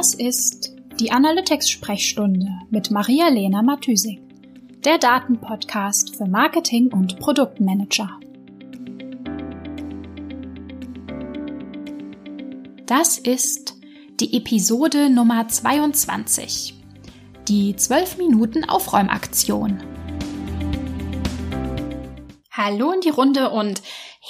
Das ist die Analytics-Sprechstunde mit Maria-Lena Matysik, der Datenpodcast für Marketing und Produktmanager. Das ist die Episode Nummer 22, die 12 Minuten Aufräumaktion. Hallo in die Runde und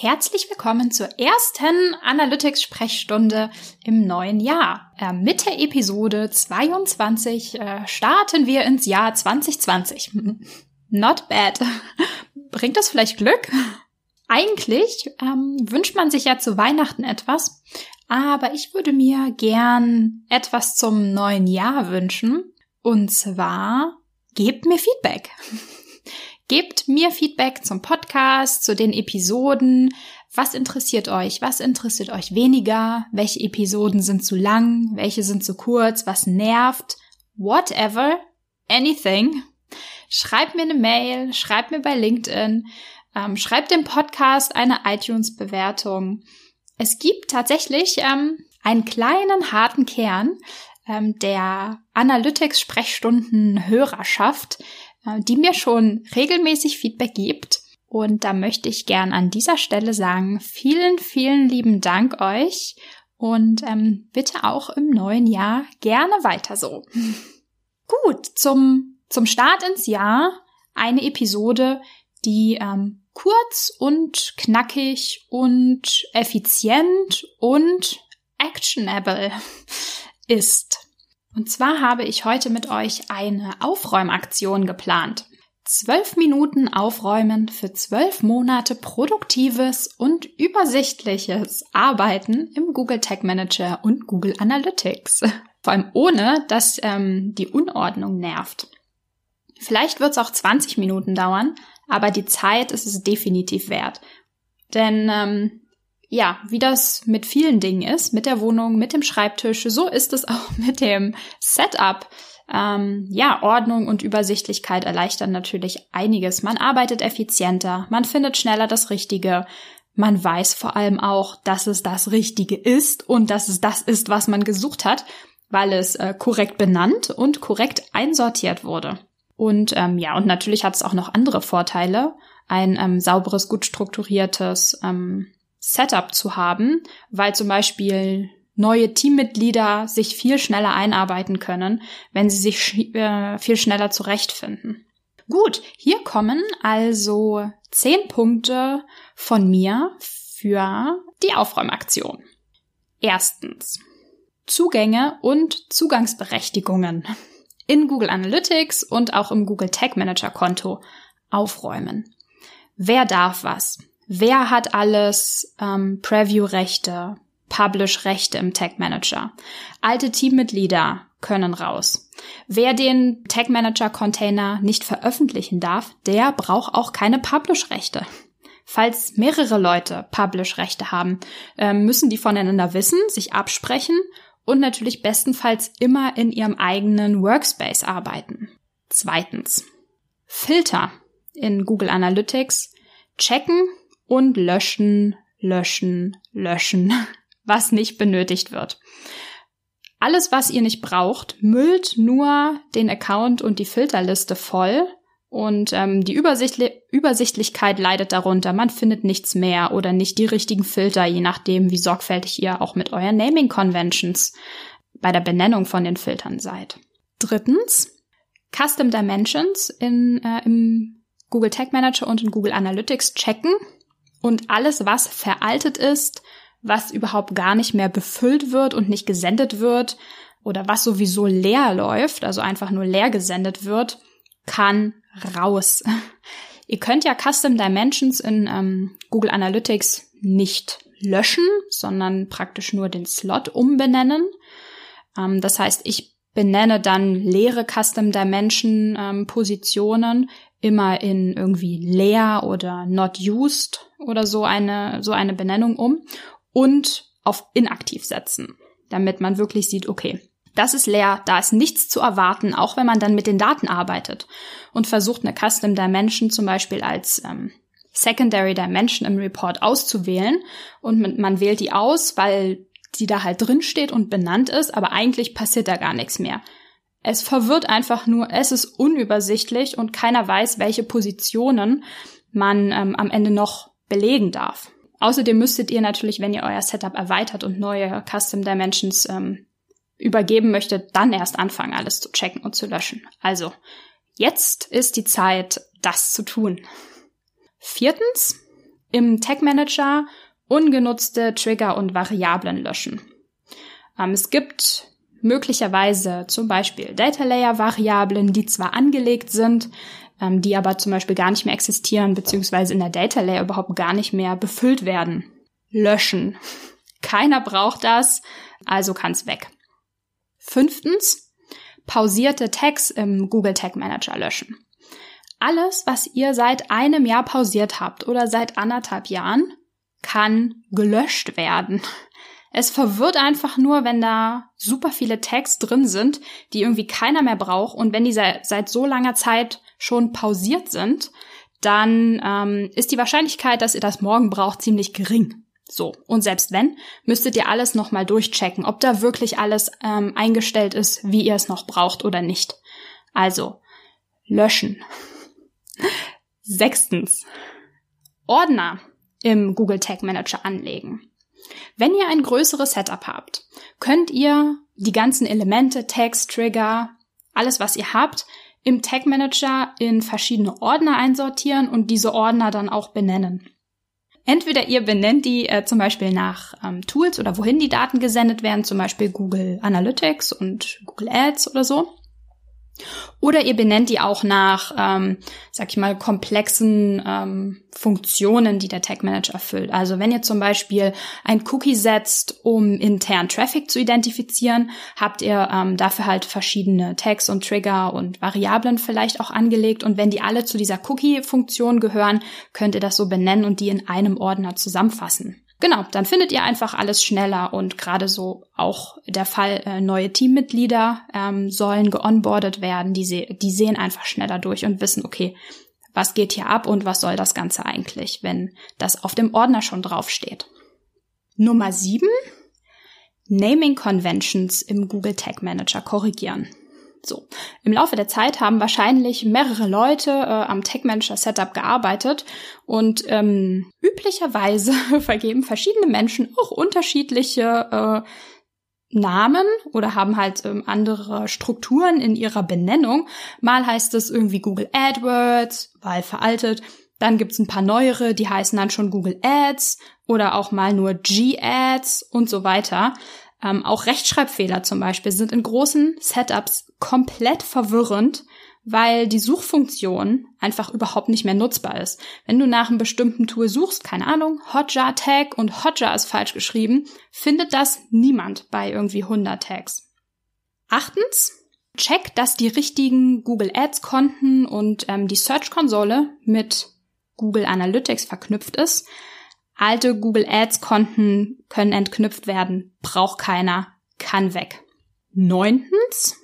Herzlich willkommen zur ersten Analytics-Sprechstunde im neuen Jahr. Äh, mit der Episode 22 äh, starten wir ins Jahr 2020. Not bad. Bringt das vielleicht Glück? Eigentlich ähm, wünscht man sich ja zu Weihnachten etwas, aber ich würde mir gern etwas zum neuen Jahr wünschen. Und zwar, gebt mir Feedback. Gebt mir Feedback zum Podcast, zu den Episoden. Was interessiert euch? Was interessiert euch weniger? Welche Episoden sind zu lang? Welche sind zu kurz? Was nervt? Whatever. Anything. Schreibt mir eine Mail, schreibt mir bei LinkedIn, ähm, schreibt dem Podcast eine iTunes-Bewertung. Es gibt tatsächlich ähm, einen kleinen harten Kern ähm, der Analytics-Sprechstunden-Hörerschaft, die mir schon regelmäßig Feedback gibt. Und da möchte ich gern an dieser Stelle sagen, vielen, vielen lieben Dank euch und ähm, bitte auch im neuen Jahr gerne weiter so. Gut, zum, zum Start ins Jahr eine Episode, die ähm, kurz und knackig und effizient und actionable ist. Und zwar habe ich heute mit euch eine Aufräumaktion geplant. Zwölf Minuten aufräumen für zwölf Monate produktives und übersichtliches Arbeiten im Google Tag Manager und Google Analytics. Vor allem ohne, dass ähm, die Unordnung nervt. Vielleicht wird es auch 20 Minuten dauern, aber die Zeit ist es definitiv wert. Denn ähm, ja, wie das mit vielen Dingen ist, mit der Wohnung, mit dem Schreibtisch, so ist es auch mit dem Setup. Ähm, ja, Ordnung und Übersichtlichkeit erleichtern natürlich einiges. Man arbeitet effizienter, man findet schneller das Richtige. Man weiß vor allem auch, dass es das Richtige ist und dass es das ist, was man gesucht hat, weil es äh, korrekt benannt und korrekt einsortiert wurde. Und ähm, ja, und natürlich hat es auch noch andere Vorteile. Ein ähm, sauberes, gut strukturiertes ähm, Setup zu haben, weil zum Beispiel neue Teammitglieder sich viel schneller einarbeiten können, wenn sie sich sch äh, viel schneller zurechtfinden. Gut, hier kommen also zehn Punkte von mir für die Aufräumaktion. Erstens. Zugänge und Zugangsberechtigungen in Google Analytics und auch im Google Tag Manager Konto aufräumen. Wer darf was? Wer hat alles ähm, Preview-Rechte, Publish-Rechte im Tag Manager. Alte Teammitglieder können raus. Wer den Tag Manager Container nicht veröffentlichen darf, der braucht auch keine Publish-Rechte. Falls mehrere Leute Publish-Rechte haben, ähm, müssen die voneinander wissen, sich absprechen und natürlich bestenfalls immer in ihrem eigenen Workspace arbeiten. Zweitens. Filter in Google Analytics checken, und löschen, löschen, löschen, was nicht benötigt wird. Alles, was ihr nicht braucht, müllt nur den Account und die Filterliste voll und ähm, die Übersichtli Übersichtlichkeit leidet darunter. Man findet nichts mehr oder nicht die richtigen Filter, je nachdem, wie sorgfältig ihr auch mit euren Naming Conventions bei der Benennung von den Filtern seid. Drittens, Custom Dimensions in, äh, im Google Tag Manager und in Google Analytics checken und alles, was veraltet ist, was überhaupt gar nicht mehr befüllt wird und nicht gesendet wird oder was sowieso leer läuft, also einfach nur leer gesendet wird, kann raus. Ihr könnt ja Custom Dimensions in ähm, Google Analytics nicht löschen, sondern praktisch nur den Slot umbenennen. Ähm, das heißt, ich benenne dann leere Custom Dimension ähm, Positionen immer in irgendwie leer oder not used oder so eine, so eine Benennung um und auf inaktiv setzen, damit man wirklich sieht, okay, das ist leer, da ist nichts zu erwarten, auch wenn man dann mit den Daten arbeitet und versucht, eine Custom Dimension zum Beispiel als ähm, Secondary Dimension im Report auszuwählen und man wählt die aus, weil die da halt drin steht und benannt ist, aber eigentlich passiert da gar nichts mehr. Es verwirrt einfach nur, es ist unübersichtlich und keiner weiß, welche Positionen man ähm, am Ende noch belegen darf. Außerdem müsstet ihr natürlich, wenn ihr euer Setup erweitert und neue Custom Dimensions ähm, übergeben möchtet, dann erst anfangen, alles zu checken und zu löschen. Also, jetzt ist die Zeit, das zu tun. Viertens, im Tag Manager ungenutzte Trigger und Variablen löschen. Ähm, es gibt möglicherweise zum Beispiel Data Layer Variablen, die zwar angelegt sind, ähm, die aber zum Beispiel gar nicht mehr existieren, beziehungsweise in der Data Layer überhaupt gar nicht mehr befüllt werden. Löschen. Keiner braucht das, also kann's weg. Fünftens, pausierte Tags im Google Tag Manager löschen. Alles, was ihr seit einem Jahr pausiert habt oder seit anderthalb Jahren, kann gelöscht werden. Es verwirrt einfach nur, wenn da super viele Tags drin sind, die irgendwie keiner mehr braucht und wenn die seit, so langer Zeit schon pausiert sind, dann ähm, ist die Wahrscheinlichkeit, dass ihr das morgen braucht, ziemlich gering. So, und selbst wenn, müsstet ihr alles nochmal durchchecken, ob da wirklich alles ähm, eingestellt ist, wie ihr es noch braucht oder nicht. Also, löschen. Sechstens, Ordner im Google Tag Manager anlegen. Wenn ihr ein größeres Setup habt, könnt ihr die ganzen Elemente, Tags, Trigger, alles was ihr habt, im Tag Manager in verschiedene Ordner einsortieren und diese Ordner dann auch benennen. Entweder ihr benennt die äh, zum Beispiel nach ähm, Tools oder wohin die Daten gesendet werden, zum Beispiel Google Analytics und Google Ads oder so. Oder ihr benennt die auch nach, ähm, sag ich mal, komplexen ähm, Funktionen, die der Tag Manager erfüllt. Also wenn ihr zum Beispiel ein Cookie setzt, um intern Traffic zu identifizieren, habt ihr ähm, dafür halt verschiedene Tags und Trigger und Variablen vielleicht auch angelegt. Und wenn die alle zu dieser Cookie-Funktion gehören, könnt ihr das so benennen und die in einem Ordner zusammenfassen. Genau, dann findet ihr einfach alles schneller und gerade so auch der Fall, äh, neue Teammitglieder ähm, sollen geonboardet werden, die, se die sehen einfach schneller durch und wissen, okay, was geht hier ab und was soll das Ganze eigentlich, wenn das auf dem Ordner schon draufsteht. Nummer sieben: Naming Conventions im Google Tag Manager korrigieren. So, im Laufe der Zeit haben wahrscheinlich mehrere Leute äh, am Tech Manager Setup gearbeitet und ähm, üblicherweise vergeben verschiedene Menschen auch unterschiedliche äh, Namen oder haben halt ähm, andere Strukturen in ihrer Benennung. Mal heißt es irgendwie Google AdWords, weil veraltet. Dann gibt's ein paar neuere, die heißen dann schon Google Ads oder auch mal nur G-Ads und so weiter. Ähm, auch Rechtschreibfehler zum Beispiel sind in großen Setups komplett verwirrend, weil die Suchfunktion einfach überhaupt nicht mehr nutzbar ist. Wenn du nach einem bestimmten Tool suchst, keine Ahnung, Hotjar Tag und Hotjar ist falsch geschrieben, findet das niemand bei irgendwie 100 Tags. Achtens, check, dass die richtigen Google Ads Konten und ähm, die Search Konsole mit Google Analytics verknüpft ist, Alte Google Ads Konten können entknüpft werden, braucht keiner, kann weg. Neuntens,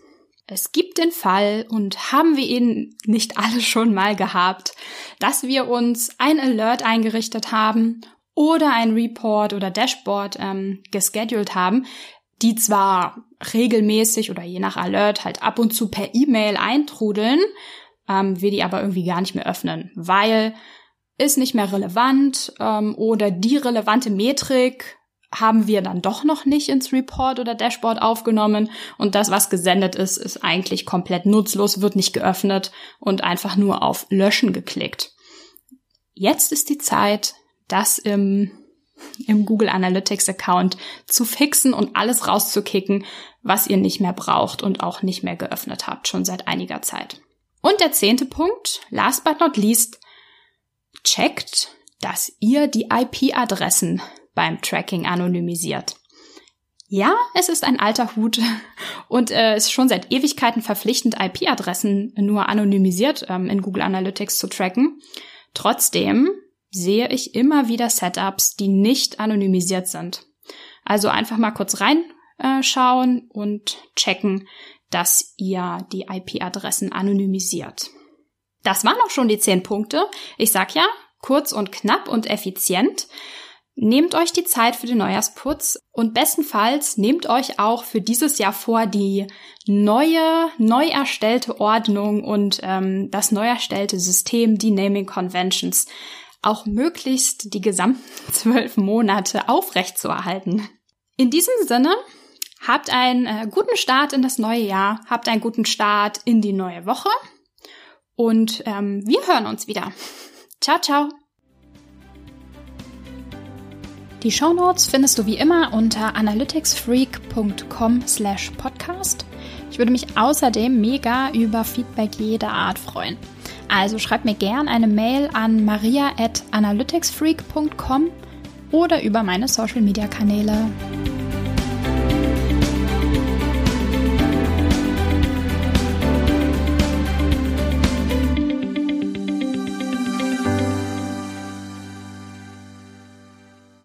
es gibt den Fall, und haben wir ihn nicht alle schon mal gehabt, dass wir uns ein Alert eingerichtet haben oder ein Report oder Dashboard ähm, gescheduled haben, die zwar regelmäßig oder je nach Alert halt ab und zu per E-Mail eintrudeln, ähm, wir die aber irgendwie gar nicht mehr öffnen, weil ist nicht mehr relevant ähm, oder die relevante Metrik haben wir dann doch noch nicht ins Report oder Dashboard aufgenommen und das, was gesendet ist, ist eigentlich komplett nutzlos, wird nicht geöffnet und einfach nur auf Löschen geklickt. Jetzt ist die Zeit, das im, im Google Analytics Account zu fixen und alles rauszukicken, was ihr nicht mehr braucht und auch nicht mehr geöffnet habt, schon seit einiger Zeit. Und der zehnte Punkt, last but not least, checkt, dass ihr die IP-Adressen beim Tracking anonymisiert. Ja, es ist ein alter Hut und äh, ist schon seit Ewigkeiten verpflichtend, IP-Adressen nur anonymisiert ähm, in Google Analytics zu tracken. Trotzdem sehe ich immer wieder Setups, die nicht anonymisiert sind. Also einfach mal kurz reinschauen äh, und checken, dass ihr die IP-Adressen anonymisiert. Das waren auch schon die zehn Punkte. Ich sag ja, kurz und knapp und effizient. Nehmt euch die Zeit für den Neujahrsputz und bestenfalls nehmt euch auch für dieses Jahr vor, die neue, neu erstellte Ordnung und ähm, das neu erstellte System, die Naming Conventions, auch möglichst die gesamten zwölf Monate aufrechtzuerhalten. In diesem Sinne, habt einen äh, guten Start in das neue Jahr, habt einen guten Start in die neue Woche und ähm, wir hören uns wieder. Ciao, ciao. Die Shownotes findest du wie immer unter analyticsfreak.com slash podcast. Ich würde mich außerdem mega über Feedback jeder Art freuen. Also schreib mir gern eine Mail an maria at analyticsfreak.com oder über meine Social Media Kanäle.